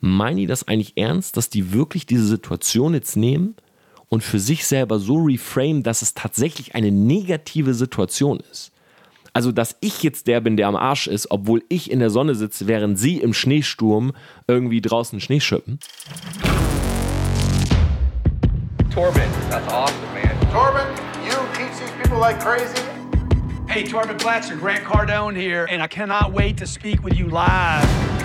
meinen die das eigentlich ernst, dass die wirklich diese Situation jetzt nehmen und für sich selber so reframe, dass es tatsächlich eine negative Situation ist? Also, dass ich jetzt der bin, der am Arsch ist, obwohl ich in der Sonne sitze, während sie im Schneesturm irgendwie draußen Schnee schippen. Torben, that's awesome, man. Torben, you teach these people like crazy? Hey, Torben Platzer, Grant Cardone here, and I cannot wait to speak with you live.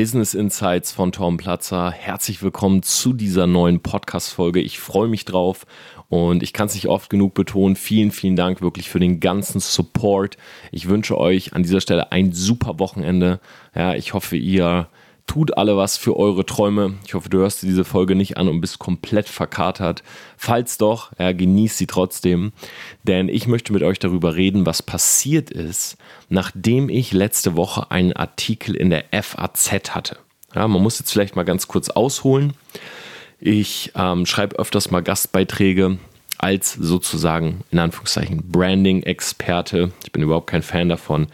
Business Insights von Tom Platzer. Herzlich willkommen zu dieser neuen Podcast-Folge. Ich freue mich drauf und ich kann es nicht oft genug betonen. Vielen, vielen Dank wirklich für den ganzen Support. Ich wünsche euch an dieser Stelle ein super Wochenende. Ja, ich hoffe, ihr tut alle was für eure Träume. Ich hoffe, du hörst dir diese Folge nicht an und bist komplett verkatert. Falls doch, ja, genießt sie trotzdem, denn ich möchte mit euch darüber reden, was passiert ist, nachdem ich letzte Woche einen Artikel in der FAZ hatte. Ja, man muss jetzt vielleicht mal ganz kurz ausholen. Ich ähm, schreibe öfters mal Gastbeiträge als sozusagen in Anführungszeichen Branding-Experte. Ich bin überhaupt kein Fan davon,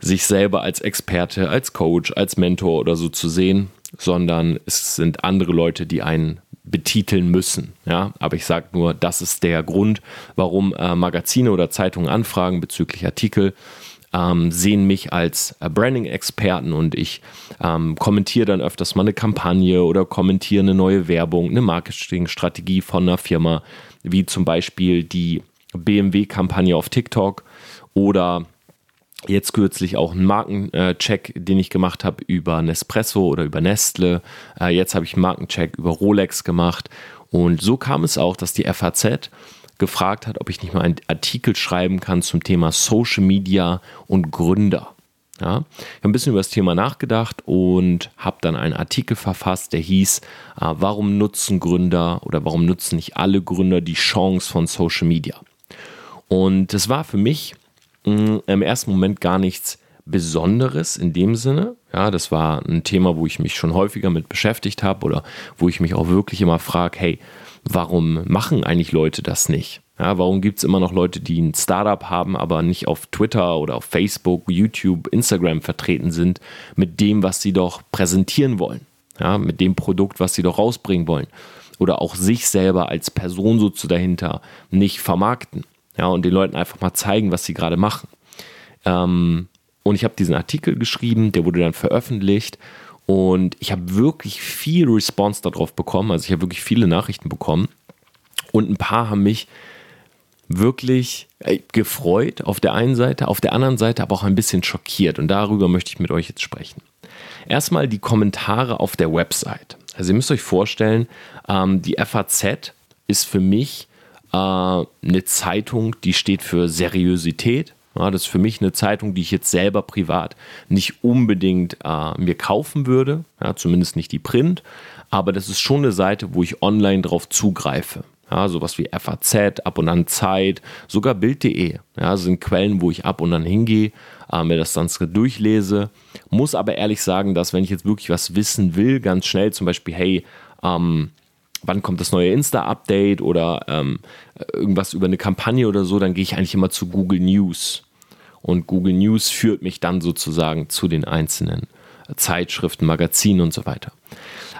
sich selber als Experte, als Coach, als Mentor oder so zu sehen, sondern es sind andere Leute, die einen betiteln müssen. Ja, aber ich sage nur, das ist der Grund, warum äh, Magazine oder Zeitungen anfragen bezüglich Artikel. Ähm, sehen mich als äh, Branding-Experten und ich ähm, kommentiere dann öfters mal eine Kampagne oder kommentiere eine neue Werbung, eine Marketingstrategie von einer Firma, wie zum Beispiel die BMW-Kampagne auf TikTok oder Jetzt kürzlich auch einen Markencheck, den ich gemacht habe über Nespresso oder über Nestle. Äh, jetzt habe ich einen Markencheck über Rolex gemacht. Und so kam es auch, dass die FAZ gefragt hat, ob ich nicht mal einen Artikel schreiben kann zum Thema Social Media und Gründer. Ja, ich habe ein bisschen über das Thema nachgedacht und habe dann einen Artikel verfasst, der hieß, äh, warum nutzen Gründer oder warum nutzen nicht alle Gründer die Chance von Social Media? Und das war für mich mh, im ersten Moment gar nichts Besonderes in dem Sinne. Ja, das war ein Thema, wo ich mich schon häufiger mit beschäftigt habe oder wo ich mich auch wirklich immer frage, hey, warum machen eigentlich Leute das nicht? Ja, warum gibt es immer noch Leute, die ein Startup haben, aber nicht auf Twitter oder auf Facebook, YouTube, Instagram vertreten sind mit dem, was sie doch präsentieren wollen? Ja, mit dem Produkt, was sie doch rausbringen wollen. Oder auch sich selber als Person so zu dahinter nicht vermarkten. Ja, und den Leuten einfach mal zeigen, was sie gerade machen. Ähm, und ich habe diesen Artikel geschrieben, der wurde dann veröffentlicht und ich habe wirklich viel Response darauf bekommen. Also ich habe wirklich viele Nachrichten bekommen und ein paar haben mich wirklich äh, gefreut auf der einen Seite, auf der anderen Seite aber auch ein bisschen schockiert und darüber möchte ich mit euch jetzt sprechen. Erstmal die Kommentare auf der Website. Also ihr müsst euch vorstellen, ähm, die FAZ ist für mich äh, eine Zeitung, die steht für Seriosität. Ja, das ist für mich eine Zeitung, die ich jetzt selber privat nicht unbedingt äh, mir kaufen würde, ja, zumindest nicht die Print, aber das ist schon eine Seite, wo ich online drauf zugreife. Ja, sowas wie FAZ, ab und an Zeit, sogar Bild.de. Ja, sind Quellen, wo ich ab und an hingehe, äh, mir das dann durchlese. Muss aber ehrlich sagen, dass wenn ich jetzt wirklich was wissen will, ganz schnell, zum Beispiel, hey, ähm, wann kommt das neue Insta-Update oder ähm, irgendwas über eine Kampagne oder so, dann gehe ich eigentlich immer zu Google News. Und Google News führt mich dann sozusagen zu den einzelnen Zeitschriften, Magazinen und so weiter.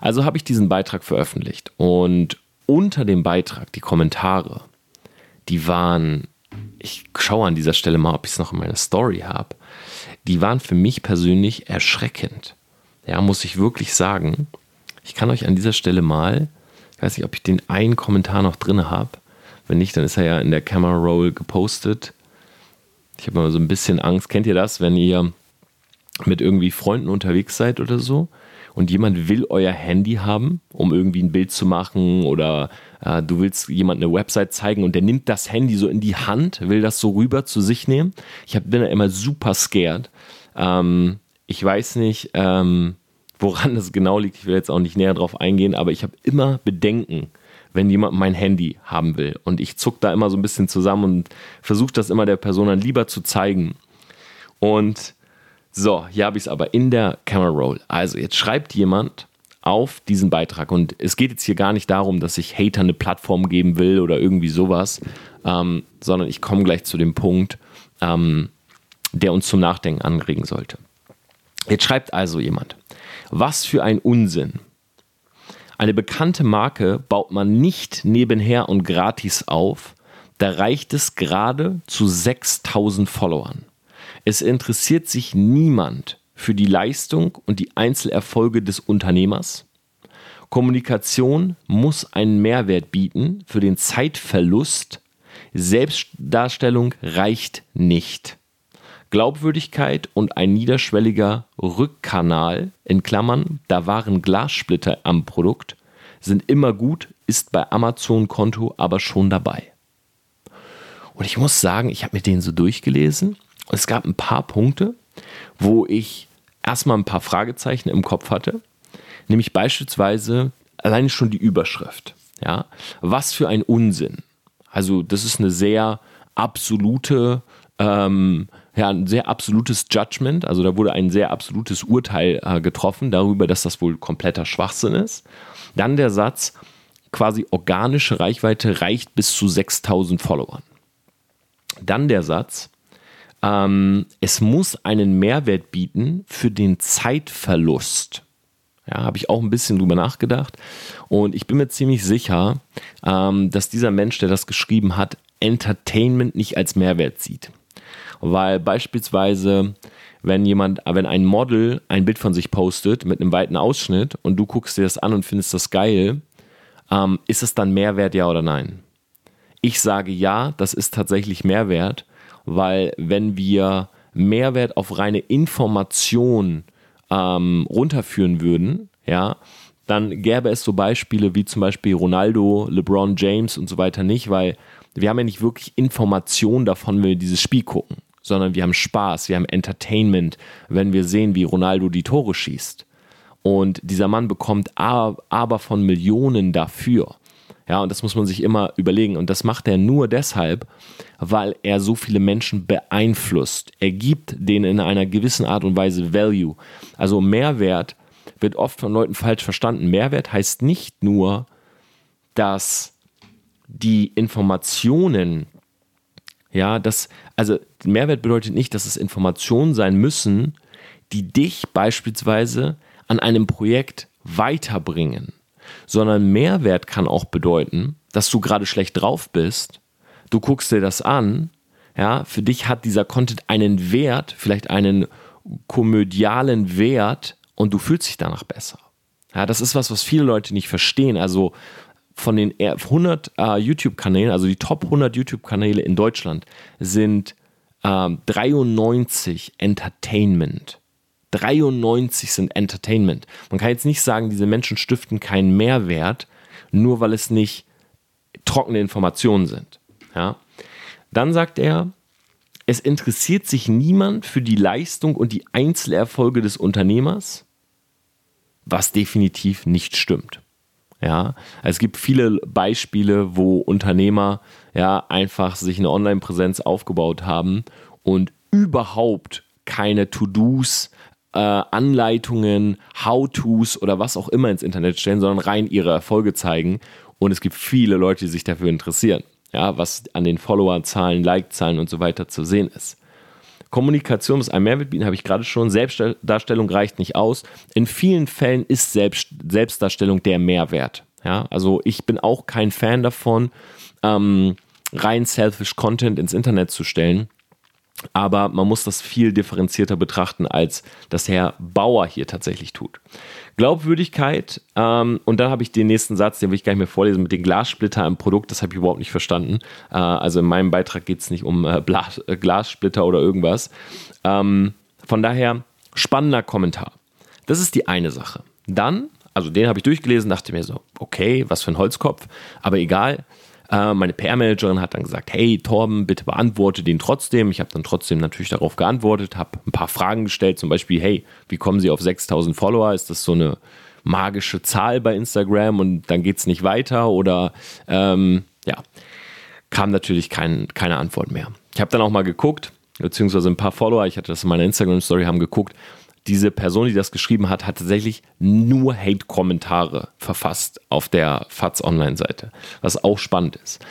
Also habe ich diesen Beitrag veröffentlicht und unter dem Beitrag die Kommentare, die waren, ich schaue an dieser Stelle mal, ob ich es noch in meiner Story habe, die waren für mich persönlich erschreckend. Ja, muss ich wirklich sagen. Ich kann euch an dieser Stelle mal ich weiß nicht, ob ich den einen Kommentar noch drin habe. Wenn nicht, dann ist er ja in der Camera Roll gepostet. Ich habe mal so ein bisschen Angst. Kennt ihr das, wenn ihr mit irgendwie Freunden unterwegs seid oder so und jemand will euer Handy haben, um irgendwie ein Bild zu machen oder äh, du willst jemand eine Website zeigen und der nimmt das Handy so in die Hand, will das so rüber zu sich nehmen. Ich hab, bin da immer super scared. Ähm, ich weiß nicht, ähm, Woran das genau liegt, ich will jetzt auch nicht näher drauf eingehen, aber ich habe immer Bedenken, wenn jemand mein Handy haben will. Und ich zuck da immer so ein bisschen zusammen und versuche das immer der Person dann lieber zu zeigen. Und so, hier habe ich es aber in der Camera Roll. Also, jetzt schreibt jemand auf diesen Beitrag. Und es geht jetzt hier gar nicht darum, dass ich Hater eine Plattform geben will oder irgendwie sowas, ähm, sondern ich komme gleich zu dem Punkt, ähm, der uns zum Nachdenken anregen sollte. Jetzt schreibt also jemand, was für ein Unsinn. Eine bekannte Marke baut man nicht nebenher und gratis auf, da reicht es gerade zu 6000 Followern. Es interessiert sich niemand für die Leistung und die Einzelerfolge des Unternehmers. Kommunikation muss einen Mehrwert bieten für den Zeitverlust. Selbstdarstellung reicht nicht. Glaubwürdigkeit und ein niederschwelliger Rückkanal, in Klammern, da waren Glassplitter am Produkt, sind immer gut, ist bei Amazon-Konto aber schon dabei. Und ich muss sagen, ich habe mir den so durchgelesen und es gab ein paar Punkte, wo ich erstmal ein paar Fragezeichen im Kopf hatte, nämlich beispielsweise alleine schon die Überschrift. Ja, was für ein Unsinn. Also das ist eine sehr absolute, ähm, ja, ein sehr absolutes Judgment. Also da wurde ein sehr absolutes Urteil äh, getroffen darüber, dass das wohl kompletter Schwachsinn ist. Dann der Satz, quasi organische Reichweite reicht bis zu 6000 Followern. Dann der Satz, ähm, es muss einen Mehrwert bieten für den Zeitverlust. Ja, habe ich auch ein bisschen drüber nachgedacht. Und ich bin mir ziemlich sicher, ähm, dass dieser Mensch, der das geschrieben hat, Entertainment nicht als Mehrwert sieht. Weil beispielsweise, wenn jemand, wenn ein Model ein Bild von sich postet mit einem weiten Ausschnitt und du guckst dir das an und findest das geil, ähm, ist es dann Mehrwert, ja oder nein? Ich sage ja, das ist tatsächlich Mehrwert, weil wenn wir Mehrwert auf reine Information ähm, runterführen würden, ja, dann gäbe es so Beispiele wie zum Beispiel Ronaldo, LeBron James und so weiter nicht, weil wir haben ja nicht wirklich Information davon, wenn wir dieses Spiel gucken, sondern wir haben Spaß, wir haben Entertainment, wenn wir sehen, wie Ronaldo die Tore schießt. Und dieser Mann bekommt aber von Millionen dafür. Ja, und das muss man sich immer überlegen. Und das macht er nur deshalb, weil er so viele Menschen beeinflusst. Er gibt denen in einer gewissen Art und Weise Value. Also Mehrwert wird oft von Leuten falsch verstanden. Mehrwert heißt nicht nur, dass die Informationen, ja, das, also Mehrwert bedeutet nicht, dass es Informationen sein müssen, die dich beispielsweise an einem Projekt weiterbringen sondern Mehrwert kann auch bedeuten, dass du gerade schlecht drauf bist, du guckst dir das an, ja, für dich hat dieser Content einen Wert, vielleicht einen komödialen Wert und du fühlst dich danach besser. Ja, das ist was, was viele Leute nicht verstehen. Also von den 100 äh, YouTube-Kanälen, also die Top 100 YouTube-Kanäle in Deutschland, sind äh, 93 Entertainment. 93 sind Entertainment. Man kann jetzt nicht sagen, diese Menschen stiften keinen Mehrwert, nur weil es nicht trockene Informationen sind. Ja? Dann sagt er, es interessiert sich niemand für die Leistung und die Einzelerfolge des Unternehmers, was definitiv nicht stimmt. Ja, es gibt viele Beispiele, wo Unternehmer ja einfach sich eine Online-Präsenz aufgebaut haben und überhaupt keine To-Dos, äh, Anleitungen, How-Tos oder was auch immer ins Internet stellen, sondern rein ihre Erfolge zeigen. Und es gibt viele Leute, die sich dafür interessieren, ja, was an den Followerzahlen, Like-Zahlen und so weiter zu sehen ist. Kommunikation muss ein Mehrwert bieten, habe ich gerade schon. Selbstdarstellung reicht nicht aus. In vielen Fällen ist Selbst, Selbstdarstellung der Mehrwert. Ja, also ich bin auch kein Fan davon, ähm, rein selfish Content ins Internet zu stellen aber man muss das viel differenzierter betrachten, als das Herr Bauer hier tatsächlich tut. Glaubwürdigkeit, ähm, und dann habe ich den nächsten Satz, den will ich gar nicht mehr vorlesen, mit den Glassplitter im Produkt, das habe ich überhaupt nicht verstanden. Äh, also in meinem Beitrag geht es nicht um äh, Blas, äh, Glassplitter oder irgendwas. Ähm, von daher, spannender Kommentar. Das ist die eine Sache. Dann, also den habe ich durchgelesen, dachte mir so, okay, was für ein Holzkopf, aber egal. Äh, meine PR-Managerin hat dann gesagt, hey Torben, bitte beantworte den trotzdem. Ich habe dann trotzdem natürlich darauf geantwortet, habe ein paar Fragen gestellt, zum Beispiel, hey, wie kommen Sie auf 6000 Follower? Ist das so eine magische Zahl bei Instagram und dann geht es nicht weiter? Oder ähm, ja, kam natürlich kein, keine Antwort mehr. Ich habe dann auch mal geguckt, beziehungsweise ein paar Follower, ich hatte das in meiner Instagram-Story, haben geguckt, diese Person, die das geschrieben hat, hat tatsächlich nur Hate-Kommentare verfasst auf der FATS Online-Seite, was auch spannend ist.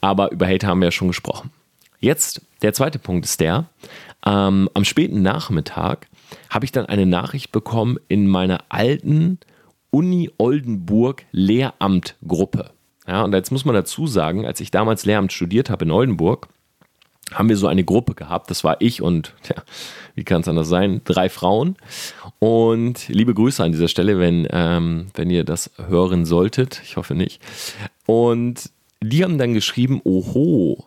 Aber über Hate haben wir ja schon gesprochen. Jetzt, der zweite Punkt ist der, ähm, am späten Nachmittag habe ich dann eine Nachricht bekommen in meiner alten Uni Oldenburg Lehramtgruppe. Ja, und jetzt muss man dazu sagen, als ich damals Lehramt studiert habe in Oldenburg, haben wir so eine Gruppe gehabt. Das war ich und, ja, wie kann es anders sein, drei Frauen. Und liebe Grüße an dieser Stelle, wenn, ähm, wenn ihr das hören solltet. Ich hoffe nicht. Und die haben dann geschrieben, oho,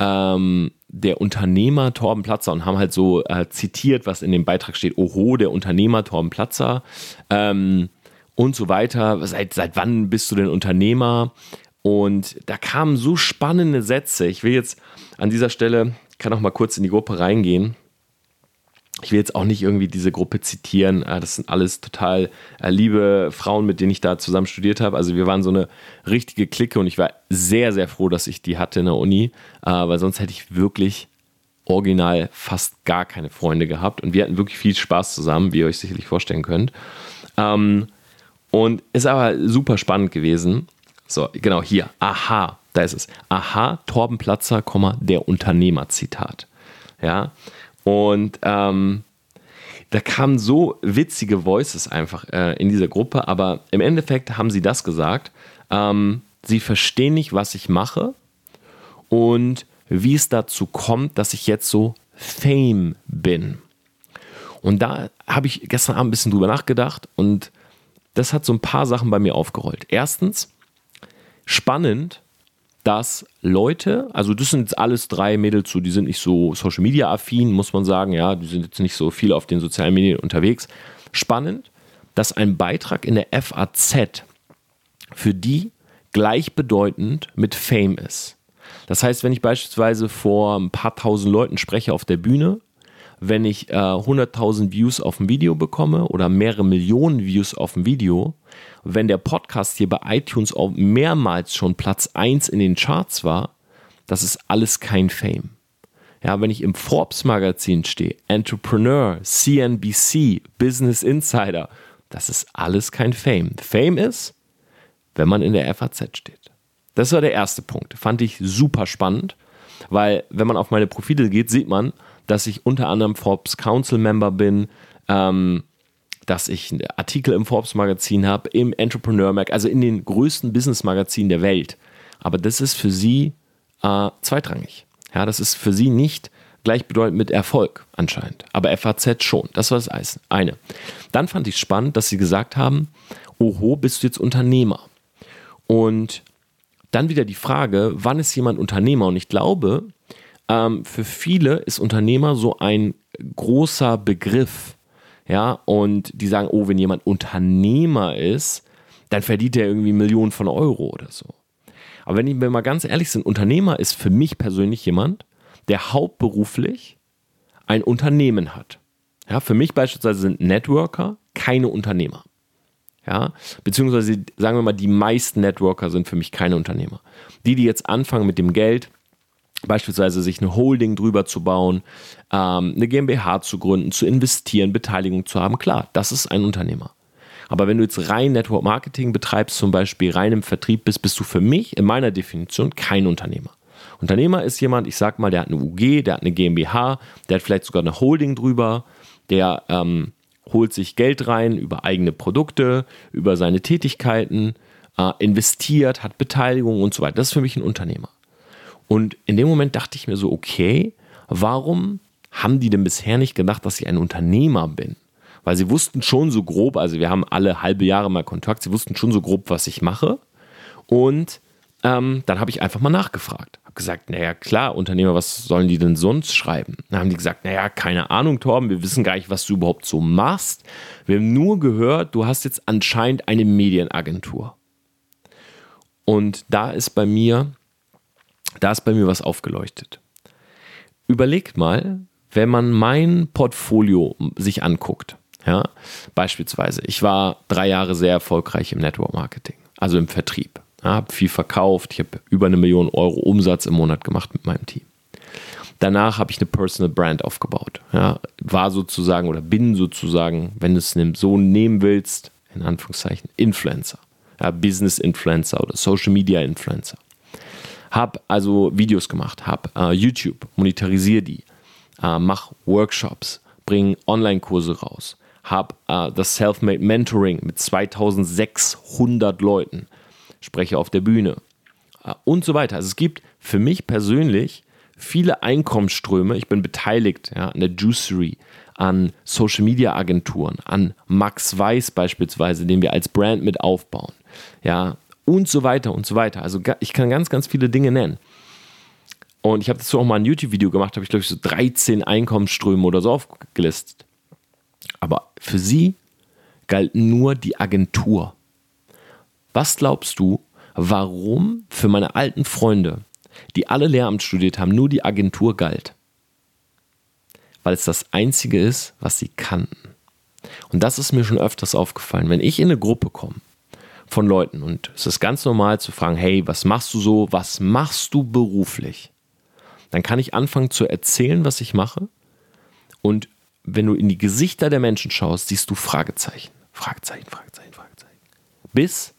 ähm, der Unternehmer Torben Platzer und haben halt so äh, zitiert, was in dem Beitrag steht, oho, der Unternehmer Torben Platzer ähm, und so weiter. Seit, seit wann bist du denn Unternehmer? Und da kamen so spannende Sätze. Ich will jetzt an dieser Stelle, kann auch mal kurz in die Gruppe reingehen. Ich will jetzt auch nicht irgendwie diese Gruppe zitieren. Äh, das sind alles total äh, liebe Frauen, mit denen ich da zusammen studiert habe. Also wir waren so eine richtige Clique und ich war sehr, sehr froh, dass ich die hatte in der Uni, äh, weil sonst hätte ich wirklich original fast gar keine Freunde gehabt. Und wir hatten wirklich viel Spaß zusammen, wie ihr euch sicherlich vorstellen könnt. Ähm, und ist aber super spannend gewesen. So, genau hier. Aha, da ist es. Aha, Torben Platzer, der Unternehmer, Zitat. Ja, und ähm, da kamen so witzige Voices einfach äh, in dieser Gruppe, aber im Endeffekt haben sie das gesagt. Ähm, sie verstehen nicht, was ich mache und wie es dazu kommt, dass ich jetzt so Fame bin. Und da habe ich gestern Abend ein bisschen drüber nachgedacht und das hat so ein paar Sachen bei mir aufgerollt. Erstens, spannend, dass Leute, also das sind jetzt alles drei Mädels, so, die sind nicht so Social Media affin, muss man sagen, ja, die sind jetzt nicht so viel auf den sozialen Medien unterwegs. Spannend, dass ein Beitrag in der FAZ für die gleichbedeutend mit Fame ist. Das heißt, wenn ich beispielsweise vor ein paar tausend Leuten spreche auf der Bühne, wenn ich äh, 100.000 Views auf ein Video bekomme oder mehrere Millionen Views auf ein Video, wenn der Podcast hier bei iTunes auch mehrmals schon Platz 1 in den Charts war, das ist alles kein Fame. Ja, wenn ich im Forbes Magazin stehe, Entrepreneur, CNBC, Business Insider, das ist alles kein Fame. Fame ist, wenn man in der FAZ steht. Das war der erste Punkt. Fand ich super spannend, weil wenn man auf meine Profile geht, sieht man, dass ich unter anderem Forbes Council Member bin, ähm, dass ich Artikel im Forbes Magazin habe, im Entrepreneur Mag, also in den größten Business Magazinen der Welt. Aber das ist für sie äh, zweitrangig. Ja, das ist für sie nicht gleichbedeutend mit Erfolg anscheinend. Aber FAZ schon. Das war das eine. Dann fand ich spannend, dass sie gesagt haben, oho, bist du jetzt Unternehmer? Und dann wieder die Frage, wann ist jemand Unternehmer? Und ich glaube, ähm, für viele ist Unternehmer so ein großer Begriff. Ja, und die sagen, oh, wenn jemand Unternehmer ist, dann verdient er irgendwie Millionen von Euro oder so. Aber wenn wir mal ganz ehrlich sind, Unternehmer ist für mich persönlich jemand, der hauptberuflich ein Unternehmen hat. Ja, für mich beispielsweise sind Networker keine Unternehmer. Ja, beziehungsweise sagen wir mal, die meisten Networker sind für mich keine Unternehmer. Die, die jetzt anfangen mit dem Geld, beispielsweise sich eine Holding drüber zu bauen, ähm, eine GmbH zu gründen, zu investieren, Beteiligung zu haben, klar, das ist ein Unternehmer. Aber wenn du jetzt rein Network Marketing betreibst, zum Beispiel rein im Vertrieb bist, bist du für mich in meiner Definition kein Unternehmer. Unternehmer ist jemand, ich sag mal, der hat eine UG, der hat eine GmbH, der hat vielleicht sogar eine Holding drüber, der ähm, holt sich Geld rein über eigene Produkte, über seine Tätigkeiten, äh, investiert, hat Beteiligung und so weiter. Das ist für mich ein Unternehmer. Und in dem Moment dachte ich mir so, okay, warum haben die denn bisher nicht gedacht, dass ich ein Unternehmer bin? Weil sie wussten schon so grob, also wir haben alle halbe Jahre mal Kontakt, sie wussten schon so grob, was ich mache. Und ähm, dann habe ich einfach mal nachgefragt. Habe gesagt, naja, klar, Unternehmer, was sollen die denn sonst schreiben? Dann haben die gesagt, naja, keine Ahnung, Torben, wir wissen gar nicht, was du überhaupt so machst. Wir haben nur gehört, du hast jetzt anscheinend eine Medienagentur. Und da ist bei mir da ist bei mir was aufgeleuchtet. Überlegt mal, wenn man mein Portfolio sich anguckt, ja, beispielsweise, ich war drei Jahre sehr erfolgreich im Network Marketing, also im Vertrieb. Ja, habe viel verkauft, ich habe über eine Million Euro Umsatz im Monat gemacht mit meinem Team. Danach habe ich eine Personal Brand aufgebaut. Ja, war sozusagen oder bin sozusagen, wenn du es so nehmen willst, in Anführungszeichen, Influencer. Ja, Business Influencer oder Social Media Influencer Hab also Videos gemacht, hab äh, YouTube, monetarisiere die, äh, mach Workshops, bring Online-Kurse raus, hab äh, das Self-Made Mentoring mit 2600 Leuten, spreche auf der Bühne äh, und so weiter. Also es gibt für mich persönlich viele Einkommensströme. Ich bin beteiligt ja, an der Juicery, an Social Media Agenturen, an Max Weiß beispielsweise, den wir als Brand mit aufbauen. Ja, und so weiter und so weiter. Also ich kann ganz, ganz viele Dinge nennen. Und ich habe dazu auch mal ein YouTube-Video gemacht, habe ich glaube ich so 13 Einkommensströme oder so aufgelistet. Aber für sie galt nur die Agentur. Was glaubst du, warum für meine alten Freunde, die alle Lehramt studiert haben, nur die Agentur galt? Weil es das Einzige ist, was sie kannten. Und das ist mir schon öfters aufgefallen. Wenn ich in eine Gruppe komme von Leuten und es ist ganz normal zu fragen, hey, was machst du so, was machst du beruflich? Dann kann ich anfangen zu erzählen, was ich mache und wenn du in die Gesichter der Menschen schaust, siehst du Fragezeichen, Fragezeichen, Fragezeichen, Fragezeichen. Bis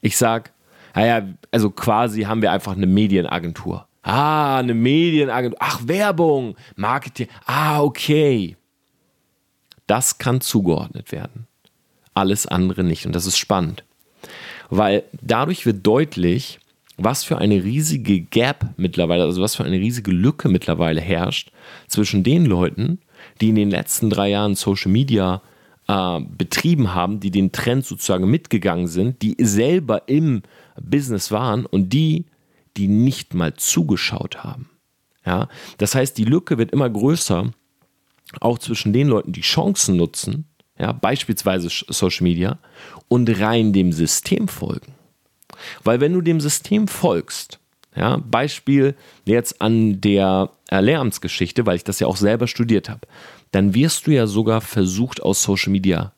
ich sage, naja, also quasi haben wir einfach eine Medienagentur. Ah, eine Medienagentur. Ach, Werbung, Marketing. Ah, okay. Das kann zugeordnet werden. Alles andere nicht. Und das ist spannend. Weil dadurch wird deutlich, was für eine riesige Gap mittlerweile, also was für eine riesige Lücke mittlerweile herrscht zwischen den Leuten, die in den letzten drei Jahren Social Media äh, betrieben haben, die den Trend sozusagen mitgegangen sind, die selber im Business waren und die, die nicht mal zugeschaut haben. Ja, das heißt, die Lücke wird immer größer, auch zwischen den Leuten, die Chancen nutzen, ja, beispielsweise Social Media, und rein dem System folgen. Weil wenn du dem System folgst, ja, Beispiel jetzt an der äh, Lehramtsgeschichte, weil ich das ja auch selber studiert habe, dann wirst du ja sogar versucht, aus Social Media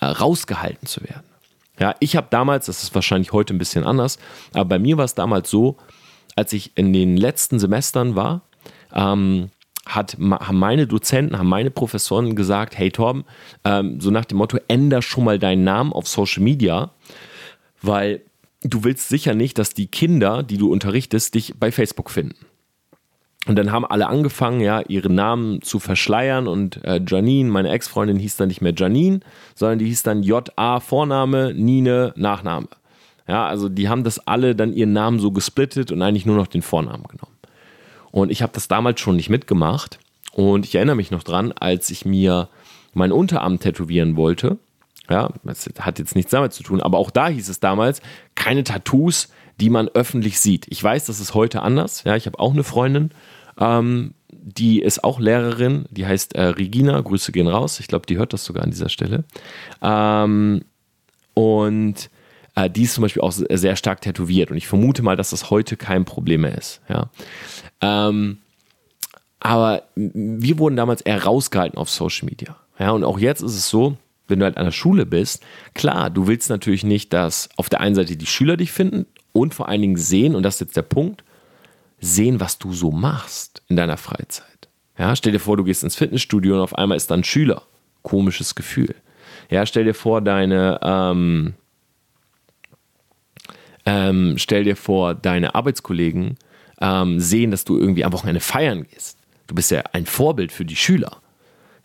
äh, rausgehalten zu werden. Ja, ich habe damals, das ist wahrscheinlich heute ein bisschen anders, aber bei mir war es damals so, als ich in den letzten Semestern war, ähm, hat, haben meine Dozenten, haben meine Professoren gesagt, hey Torben, ähm, so nach dem Motto, änder schon mal deinen Namen auf Social Media, weil du willst sicher nicht, dass die Kinder, die du unterrichtest, dich bei Facebook finden. Und dann haben alle angefangen, ja, ihre Namen zu verschleiern und äh, Janine, meine Ex-Freundin, hieß dann nicht mehr Janine, sondern die hieß dann J.A. Vorname, Nine Nachname. Ja, also die haben das alle dann ihren Namen so gesplittet und eigentlich nur noch den Vornamen genommen. Und ich habe das damals schon nicht mitgemacht und ich erinnere mich noch dran, als ich mir meinen Unterarm tätowieren wollte, ja, das hat jetzt nichts damit zu tun, aber auch da hieß es damals, keine Tattoos, die man öffentlich sieht. Ich weiß, das ist heute anders. Ja, ich habe auch eine Freundin, ähm, die ist auch Lehrerin, die heißt äh, Regina, Grüße gehen raus. Ich glaube, die hört das sogar an dieser Stelle. Ähm, und äh, die ist zum Beispiel auch sehr stark tätowiert und ich vermute mal, dass das heute kein Problem mehr ist. Ja. Ähm, aber wir wurden damals eher rausgehalten auf Social Media. Ja, und auch jetzt ist es so, wenn du halt an der Schule bist, klar, du willst natürlich nicht, dass auf der einen Seite die Schüler dich finden und vor allen Dingen sehen, und das ist jetzt der Punkt, sehen, was du so machst in deiner Freizeit. Ja, stell dir vor, du gehst ins Fitnessstudio und auf einmal ist da ein Schüler. Komisches Gefühl. Ja, stell dir vor, deine, ähm, ähm, stell dir vor, deine Arbeitskollegen ähm, sehen, dass du irgendwie am Wochenende feiern gehst. Du bist ja ein Vorbild für die Schüler.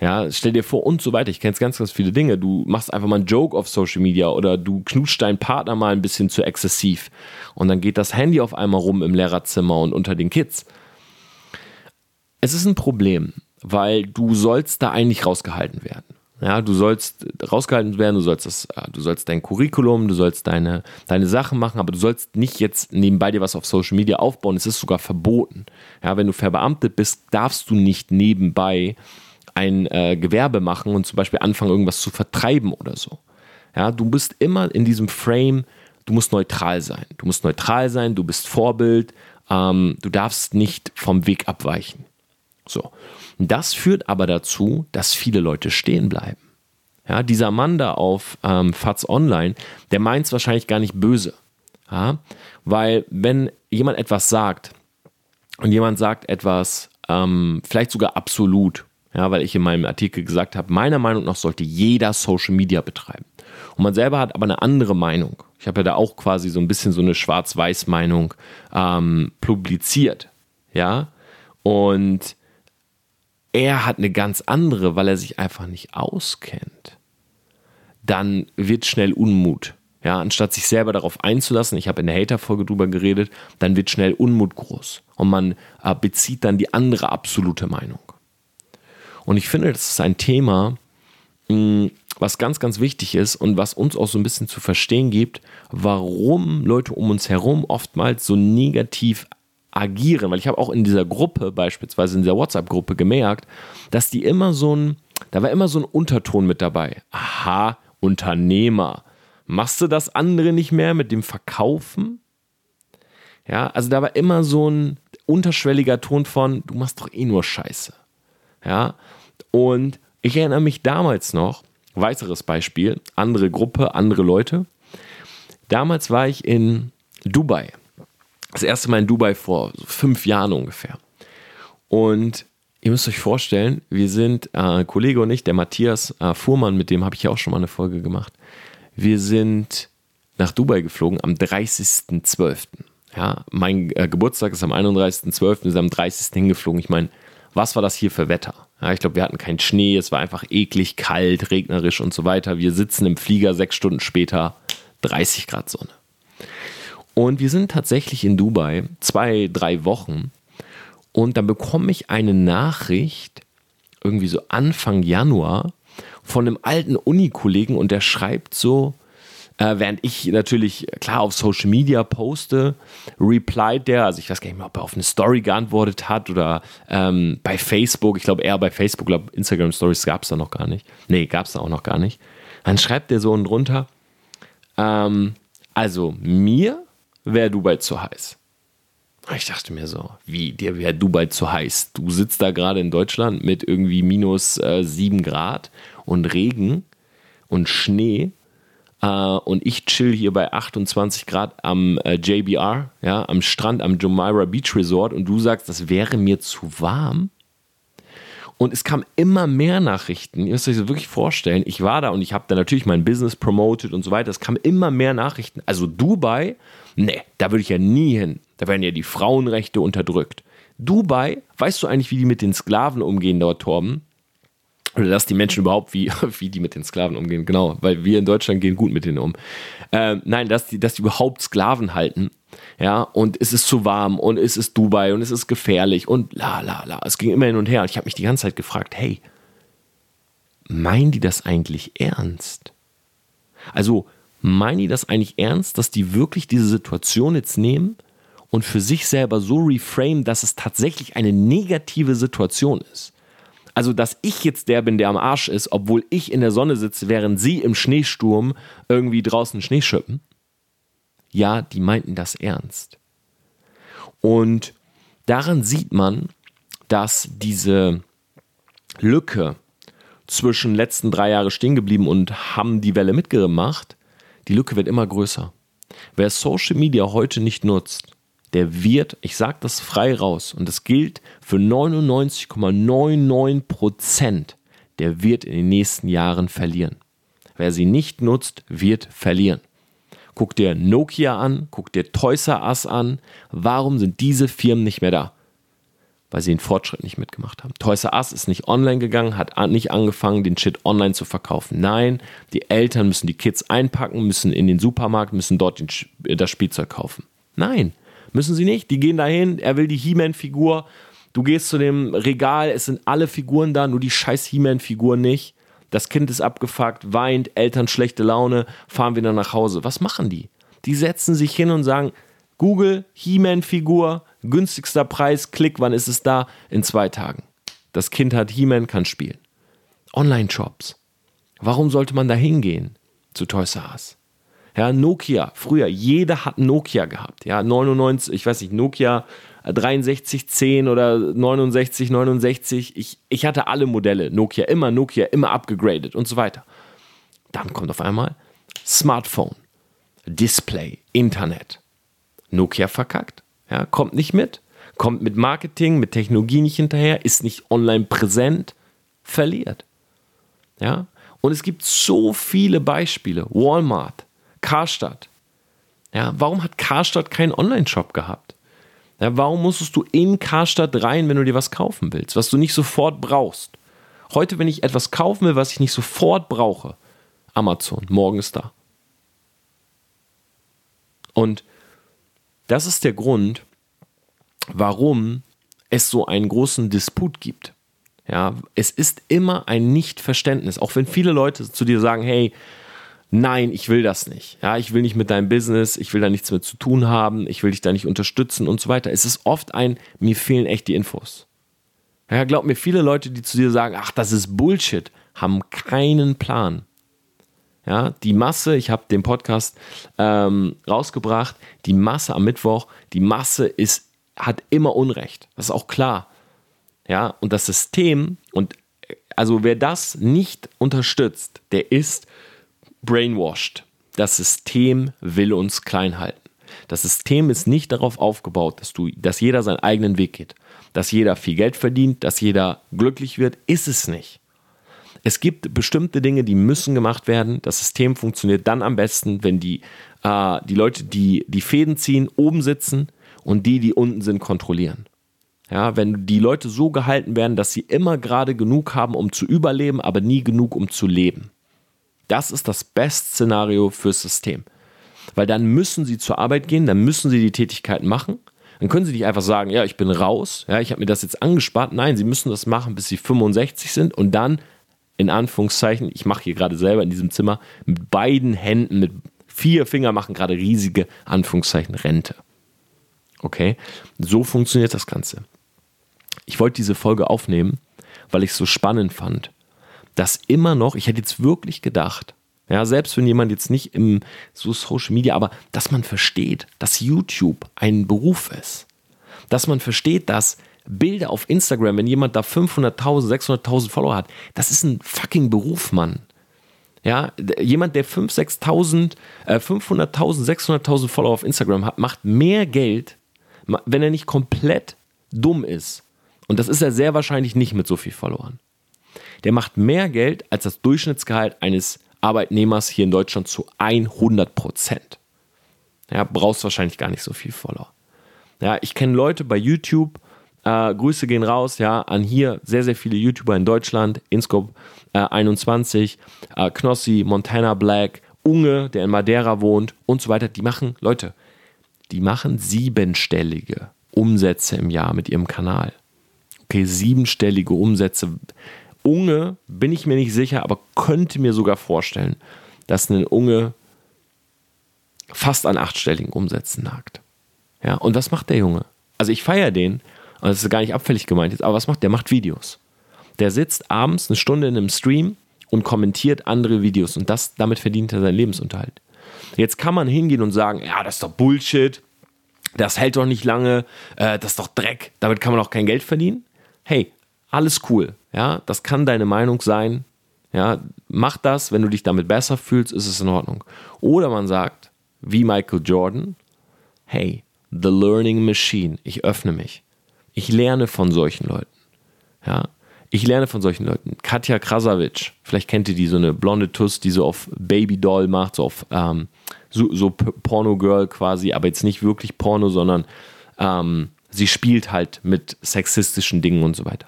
Ja, stell dir vor und so weiter. Ich kenne ganz, ganz viele Dinge. Du machst einfach mal einen Joke auf Social Media oder du knutscht deinen Partner mal ein bisschen zu exzessiv. Und dann geht das Handy auf einmal rum im Lehrerzimmer und unter den Kids. Es ist ein Problem, weil du sollst da eigentlich rausgehalten werden. Ja, du sollst rausgehalten werden, du sollst das, äh, du sollst dein Curriculum, du sollst deine, deine Sachen machen, aber du sollst nicht jetzt nebenbei dir was auf Social Media aufbauen. Es ist sogar verboten. Ja, wenn du verbeamtet bist, darfst du nicht nebenbei ein äh, Gewerbe machen und zum Beispiel anfangen, irgendwas zu vertreiben oder so. Ja, du bist immer in diesem Frame, du musst neutral sein. Du musst neutral sein, du bist Vorbild, ähm, du darfst nicht vom Weg abweichen. So. Das führt aber dazu, dass viele Leute stehen bleiben. Ja, dieser Mann da auf ähm, Fats Online, der meint es wahrscheinlich gar nicht böse. Ja, weil wenn jemand etwas sagt und jemand sagt etwas, ähm, vielleicht sogar absolut, Ja, weil ich in meinem Artikel gesagt habe, meiner Meinung nach sollte jeder Social Media betreiben. Und man selber hat aber eine andere Meinung. Ich habe ja da auch quasi so ein bisschen so eine Schwarz-Weiß-Meinung ähm, publiziert. Ja, und er hat eine ganz andere, weil er sich einfach nicht auskennt. Dann wird schnell Unmut. Ja, anstatt sich selber darauf einzulassen, ich habe in der Hater-Folge drüber geredet, dann wird schnell Unmut groß und man äh, bezieht dann die andere absolute Meinung. Und ich finde, das ist ein Thema, mh, mm, was ganz, ganz wichtig ist und was uns auch so ein bisschen zu verstehen gibt, warum Leute um uns herum oftmals so negativ agieren. Weil ich habe auch in dieser Gruppe, beispielsweise in dieser WhatsApp-Gruppe, gemerkt, dass die immer so ein, da war immer so ein Unterton mit dabei. Aha, Unternehmer. Machst du das andere nicht mehr mit dem Verkaufen? Ja, also da war immer so ein unterschwelliger Ton von, du machst doch eh nur Scheiße. Ja, und ich erinnere mich damals noch, weiteres Beispiel, andere Gruppe, andere Leute. Damals war ich in Dubai. Das erste Mal in Dubai vor fünf Jahren ungefähr. Und ihr müsst euch vorstellen, wir sind, äh, Kollege und ich, der Matthias äh, Fuhrmann, mit dem habe ich ja auch schon mal eine Folge gemacht. Wir sind nach Dubai geflogen am 30.12. Ja, mein äh, Geburtstag ist am 31.12., wir sind am 30. hingeflogen. Ich meine, was war das hier für Wetter? Ja, ich glaube, wir hatten keinen Schnee, es war einfach eklig, kalt, regnerisch und so weiter. Wir sitzen im Flieger sechs Stunden später, 30 Grad Sonne. Und wir sind tatsächlich in Dubai zwei, drei Wochen. Und dann bekomme ich eine Nachricht, irgendwie so Anfang Januar, von einem alten Unikollegen und der schreibt so, äh, während ich natürlich klar auf Social Media poste, replied der, also ich weiß gar nicht mehr, ob er auf eine Story geantwortet hat oder ähm, bei Facebook, ich glaube eher bei Facebook, glaube Instagram Stories gab es da noch gar nicht. Nee, gab es da auch noch gar nicht. Dann schreibt der so unten drunter, ähm, also mir wäre Dubai zu heiß. Ich dachte mir so, wie, dir wäre Dubai zu heiß? Du sitzt da gerade in Deutschland mit irgendwie minus äh, 7 Grad und Regen und Schnee äh, und ich chill hier bei 28 Grad am äh, JBR, ja, am Strand, am Jumeirah Beach Resort und du sagst, das wäre mir zu warm. Und es kam immer mehr Nachrichten. Ihr müsst euch das wirklich vorstellen. Ich war da und ich habe da natürlich mein Business promoted und so weiter. Es kamen immer mehr Nachrichten. Also Dubai, ne, da würde ich ja nie hin. Da werden ja die Frauenrechte unterdrückt. Dubai, weißt du eigentlich, wie die mit den Sklaven umgehen dort, Torben? oder dass die Menschen überhaupt, wie, wie die mit den Sklaven umgehen, genau, weil wir in Deutschland gehen gut mit denen um. Ähm, nein, dass die, dass die überhaupt Sklaven halten, ja, und es ist zu warm und es ist Dubai und es ist gefährlich und la la la. Es ging immer hin und her und ich habe mich die ganze Zeit gefragt, hey, meinen die das eigentlich ernst? Also, meinen die das eigentlich ernst, dass die wirklich diese Situation jetzt nehmen und für sich selber so reframe, dass es tatsächlich eine negative Situation ist? Also, dass ich jetzt der bin, der am Arsch ist, obwohl ich in der Sonne sitze, während sie im Schneesturm irgendwie draußen Schnee schippen. Ja, die meinten das ernst. Und daran sieht man, dass diese Lücke zwischen letzten drei Jahren stehen geblieben und haben die Welle mitgemacht, die Lücke wird immer größer. Wer Social Media heute nicht nutzt, der wird, ich sage das frei raus, und das gilt für 99,99 Prozent, der wird in den nächsten Jahren verlieren. Wer sie nicht nutzt, wird verlieren. Guck dir Nokia an, guck dir Toys R Us an. Warum sind diese Firmen nicht mehr da? Weil sie den Fortschritt nicht mitgemacht haben. Toys R Us ist nicht online gegangen, hat nicht angefangen, den Shit online zu verkaufen. Nein, die Eltern müssen die Kids einpacken, müssen in den Supermarkt, müssen dort den, das Spielzeug kaufen. Nein, Müssen sie nicht. Die gehen dahin, er will die He-Man-Figur. Du gehst zu dem Regal, es sind alle Figuren da, nur die scheiß He-Man-Figur nicht. Das Kind ist abgefuckt, weint, Eltern schlechte Laune, fahren wieder nach Hause. Was machen die? Die setzen sich hin und sagen, Google, He-Man-Figur, günstigster Preis, klick, wann ist es da? In zwei Tagen. Das Kind hat He-Man, kann spielen. Online-Shops. Warum sollte man da hingehen? Zu Toys R Us. Ja, Nokia, früher, jeder hat Nokia gehabt. Ja, 99, ich weiß nicht, Nokia 6310 oder 69, 69. Ich, ich hatte alle Modelle. Nokia, immer Nokia, immer abgegradet und so weiter. Dann kommt auf einmal Smartphone, Display, Internet. Nokia verkackt. Ja, kommt nicht mit. Kommt mit Marketing, mit Technologie nicht hinterher, ist nicht online präsent. verliert. Ja? Und es gibt so viele Beispiele. Walmart, Karstadt. Ja, warum hat Karstadt keinen Online-Shop gehabt? Ja, warum musstest du in Karstadt rein, wenn du dir was kaufen willst, was du nicht sofort brauchst? Heute, wenn ich etwas kaufen will, was ich nicht sofort brauche, Amazon, morgen ist da. Und das ist der Grund, warum es so einen großen Disput gibt. Ja, es ist immer ein Nichtverständnis, auch wenn viele Leute zu dir sagen, hey, nein, ich will das nicht. Ja, ich will nicht mit deinem Business, ich will da nichts mehr zu tun haben, ich will dich da nicht unterstützen und so weiter. Es ist oft ein, mir fehlen echt die Infos. Ja, glaub mir, viele Leute, die zu dir sagen, ach, das ist Bullshit, haben keinen Plan. Ja, die Masse, ich habe den Podcast ähm, rausgebracht, die Masse am Mittwoch, die Masse ist, hat immer Unrecht. Das ist auch klar. Ja, und das System, und also wer das nicht unterstützt, der ist brainwashed. Das System will uns klein halten. Das System ist nicht darauf aufgebaut, dass, du, dass jeder seinen eigenen Weg geht, dass jeder viel Geld verdient, dass jeder glücklich wird. Ist es nicht. Es gibt bestimmte Dinge, die müssen gemacht werden. Das System funktioniert dann am besten, wenn die, äh, die Leute, die die Fäden ziehen, oben sitzen und die, die unten sind, kontrollieren. Ja, wenn die Leute so gehalten werden, dass sie immer gerade genug haben, um zu überleben, aber nie genug, um zu leben. Das ist das Best-Szenario fürs System. Weil dann müssen sie zur Arbeit gehen, dann müssen sie die Tätigkeiten machen. Dann können sie nicht einfach sagen, ja, ich bin raus, ja, ich habe mir das jetzt angespart. Nein, sie müssen das machen, bis sie 65 sind und dann, in Anführungszeichen, ich mache hier gerade selber in diesem Zimmer, mit beiden Händen, mit vier Fingern machen gerade riesige Anführungszeichen Rente. Okay, so funktioniert das Ganze ich wollte diese Folge aufnehmen, weil ich es so spannend fand, dass immer noch, ich hätte jetzt wirklich gedacht, ja, selbst wenn jemand jetzt nicht im so Social Media, aber dass man versteht, dass YouTube ein Beruf ist. Dass man versteht, dass Bilder auf Instagram, wenn jemand da 500.000, 600.000 Follower hat, das ist ein fucking Beruf, Mann. Ja, jemand, der 500.000, 6.000, äh, 500.000, 600.000 Follower auf Instagram hat, macht mehr Geld, wenn er nicht komplett dumm ist, und das ist er sehr wahrscheinlich nicht mit so viel Followern. Der macht mehr Geld als das Durchschnittsgehalt eines Arbeitnehmers hier in Deutschland zu 100 Prozent. Ja, brauchst wahrscheinlich gar nicht so viel Follower. Ja, ich kenne Leute bei YouTube, äh, Grüße gehen raus, ja, an hier sehr, sehr viele YouTuber in Deutschland, Inscope äh, 21, äh, Knossi, Montana Black, Unge, der in Madeira wohnt und so weiter. Die machen, Leute, die machen siebenstellige Umsätze im Jahr mit ihrem Kanal okay, siebenstellige Umsätze. Unge bin ich mir nicht sicher, aber könnte mir sogar vorstellen, dass ein Unge fast an achtstelligen Umsätzen nagt. Ja, und was macht der Junge? Also ich feiere den, und das ist gar nicht abfällig gemeint jetzt, aber was macht der? Macht Videos. Der sitzt abends eine Stunde in einem Stream und kommentiert andere Videos und das, damit verdient er seinen Lebensunterhalt. Jetzt kann man hingehen und sagen, ja, das ist doch Bullshit, das hält doch nicht lange, äh, das ist doch Dreck, damit kann man auch kein Geld verdienen hey, alles cool, ja, das kann deine Meinung sein, ja, mach das, wenn du dich damit besser fühlst, ist es in Ordnung. Oder man sagt, wie Michael Jordan, hey, the learning machine, ich öffne mich. Ich lerne von solchen Leuten, ja. Ich lerne von solchen Leuten. Katja Krasavic, vielleicht kennt ihr die, so eine blonde Tuss, die so auf Babydoll macht, so auf ähm, so, so Porno-Girl quasi, aber jetzt nicht wirklich Porno, sondern ähm, Sie spielt halt mit sexistischen Dingen und so weiter.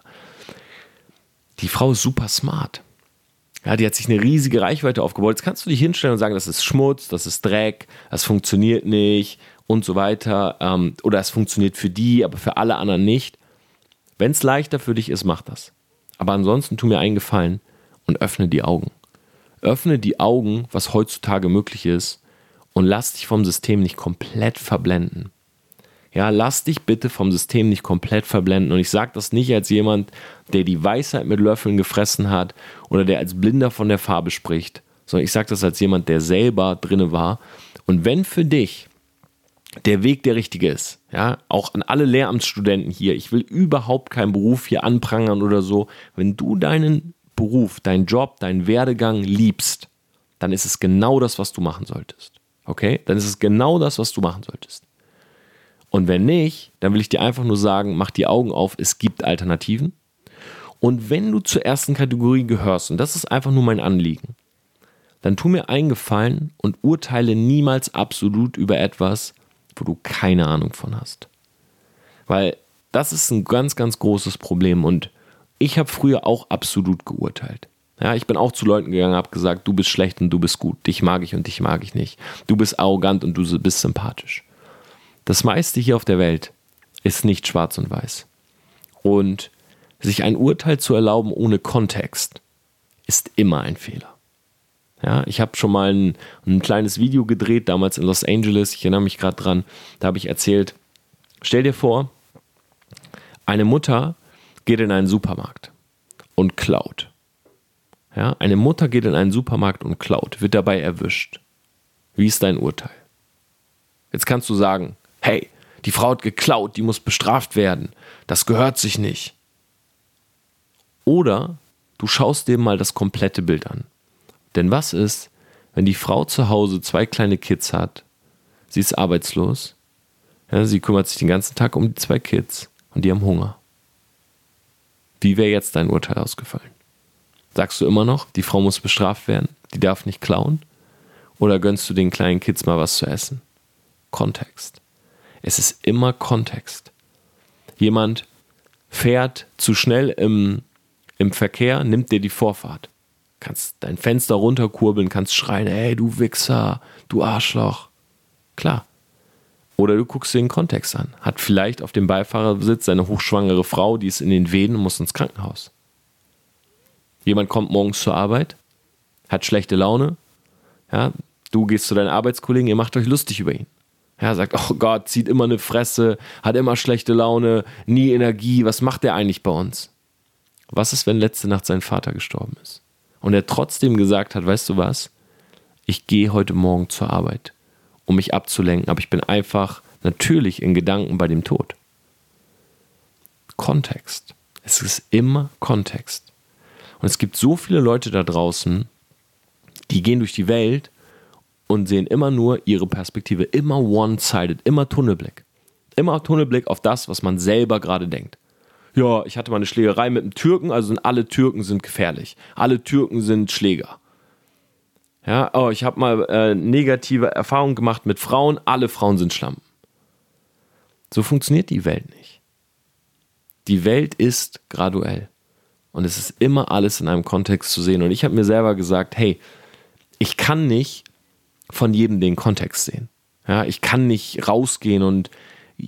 Die Frau ist super smart. Ja, die hat sich eine riesige Reichweite aufgebaut. Jetzt kannst du dich hinstellen und sagen, das ist Schmutz, das ist Dreck, das funktioniert nicht und so weiter. Ähm, oder es funktioniert für die, aber für alle anderen nicht. Wenn es leichter für dich ist, mach das. Aber ansonsten tu mir einen Gefallen und öffne die Augen. Öffne die Augen, was heutzutage möglich ist, und lass dich vom System nicht komplett verblenden. Ja, lass dich bitte vom System nicht komplett verblenden. Und ich sage das nicht als jemand, der die Weisheit mit Löffeln gefressen hat oder der als Blinder von der Farbe spricht, sondern ich sage das als jemand, der selber drinne war. Und wenn für dich der Weg der richtige ist, ja, auch an alle Lehramtsstudenten hier, ich will überhaupt keinen Beruf hier anprangern oder so, wenn du deinen Beruf, deinen Job, deinen Werdegang liebst, dann ist es genau das, was du machen solltest. Okay? Dann ist es genau das, was du machen solltest. Und wenn nicht, dann will ich dir einfach nur sagen, mach die Augen auf, es gibt Alternativen. Und wenn du zur ersten Kategorie gehörst, und das ist einfach nur mein Anliegen, dann tu mir einen Gefallen und urteile niemals absolut über etwas, wo du keine Ahnung von hast. Weil das ist ein ganz, ganz großes Problem und ich habe früher auch absolut geurteilt. Ja, ich bin auch zu Leuten gegangen, habe gesagt, du bist schlecht und du bist gut, dich mag ich und dich mag ich nicht. Du bist arrogant und du bist sympathisch. Das meiste hier auf der Welt ist nicht schwarz und weiß. Und sich ein Urteil zu erlauben ohne Kontext ist immer ein Fehler. Ja, ich habe schon mal ein, ein, kleines Video gedreht, damals in Los Angeles, ich erinnere mich gerade dran, da habe ich erzählt, stell dir vor, eine Mutter geht in einen Supermarkt und klaut. Ja, eine Mutter geht in einen Supermarkt und klaut, wird dabei erwischt. Wie ist dein Urteil? Jetzt kannst du sagen, hey, die Frau hat geklaut, die muss bestraft werden. Das gehört sich nicht. Oder du schaust dir mal das komplette Bild an. Denn was ist, wenn die Frau zu Hause zwei kleine Kids hat, sie ist arbeitslos, ja, sie kümmert sich den ganzen Tag um die zwei Kids und die haben Hunger. Wie wäre jetzt dein Urteil ausgefallen? Sagst du immer noch, die Frau muss bestraft werden, die darf nicht klauen? Oder gönnst du den kleinen Kids mal was zu essen? Kontext. Es ist immer Kontext. Jemand fährt zu schnell im, im Verkehr, nimmt dir die Vorfahrt. Kannst dein Fenster runterkurbeln, kannst schreien, hey du Wichser, du Arschloch. Klar. Oder du guckst dir den Kontext an. Hat vielleicht auf dem Beifahrersitz seine hochschwangere Frau, die ist in den Venen und muss ins Krankenhaus. Jemand kommt morgens zur Arbeit, hat schlechte Laune. Ja, du gehst zu deinen Arbeitskollegen, ihr macht euch lustig über ihn. Ja, sagt, oh Gott, zieht immer eine Fresse, hat immer schlechte Laune, nie Energie, was macht der eigentlich bei uns? Was ist, wenn letzte Nacht sein Vater gestorben ist? Und er trotzdem gesagt hat, weißt du was? Ich gehe heute Morgen zur Arbeit um mich abzulenken, aber ich bin einfach natürlich in Gedanken bei dem Tod. Kontext. Es ist immer Kontext. Und es gibt so viele Leute da draußen, die gehen durch die Welt und sehen immer nur ihre Perspektive, immer one-sided, immer Tunnelblick. Immer Tunnelblick auf das, was man selber gerade denkt. Ja, ich hatte mal eine Schlägerei mit einem Türken, also sind alle Türken sind gefährlich. Alle Türken sind Schläger. Ja, oh, ich habe mal äh, negative Erfahrungen gemacht mit Frauen, alle Frauen sind Schlampen. So funktioniert die Welt nicht. Die Welt ist graduell. Und es ist immer alles in einem Kontext zu sehen. Und ich habe mir selber gesagt, hey, ich kann nicht von jedem den Kontext sehen. Ja, ich kann nicht rausgehen und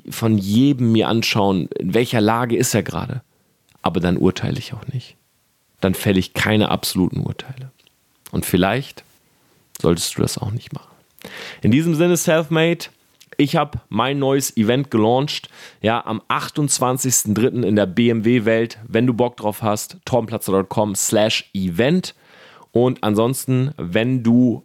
von jedem mir anschauen, in welcher Lage ist er gerade. Aber dann urteile ich auch nicht. Dann fälle ich keine absoluten Urteile. Und vielleicht solltest du das auch nicht machen. In diesem Sinne, Selfmade. Ich habe mein neues Event gelauncht, ja, am 28.03. in der BMW-Welt. Wenn du Bock drauf hast, tormplatzer.com slash event. Und ansonsten, wenn du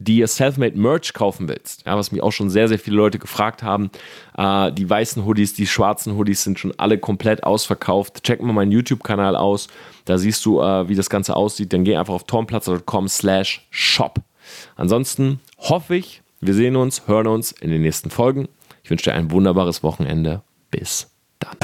dir Selfmade Merch kaufen willst, ja, was mich auch schon sehr, sehr viele Leute gefragt haben, äh, die weißen Hoodies, die schwarzen Hoodies sind schon alle komplett ausverkauft. Check mal meinen YouTube-Kanal aus, da siehst du, äh, wie das Ganze aussieht. Dann geh einfach auf tormplatzer.com slash shop. Ansonsten hoffe ich, wir sehen uns, hören uns in den nächsten Folgen. Ich wünsche dir ein wunderbares Wochenende. Bis dann.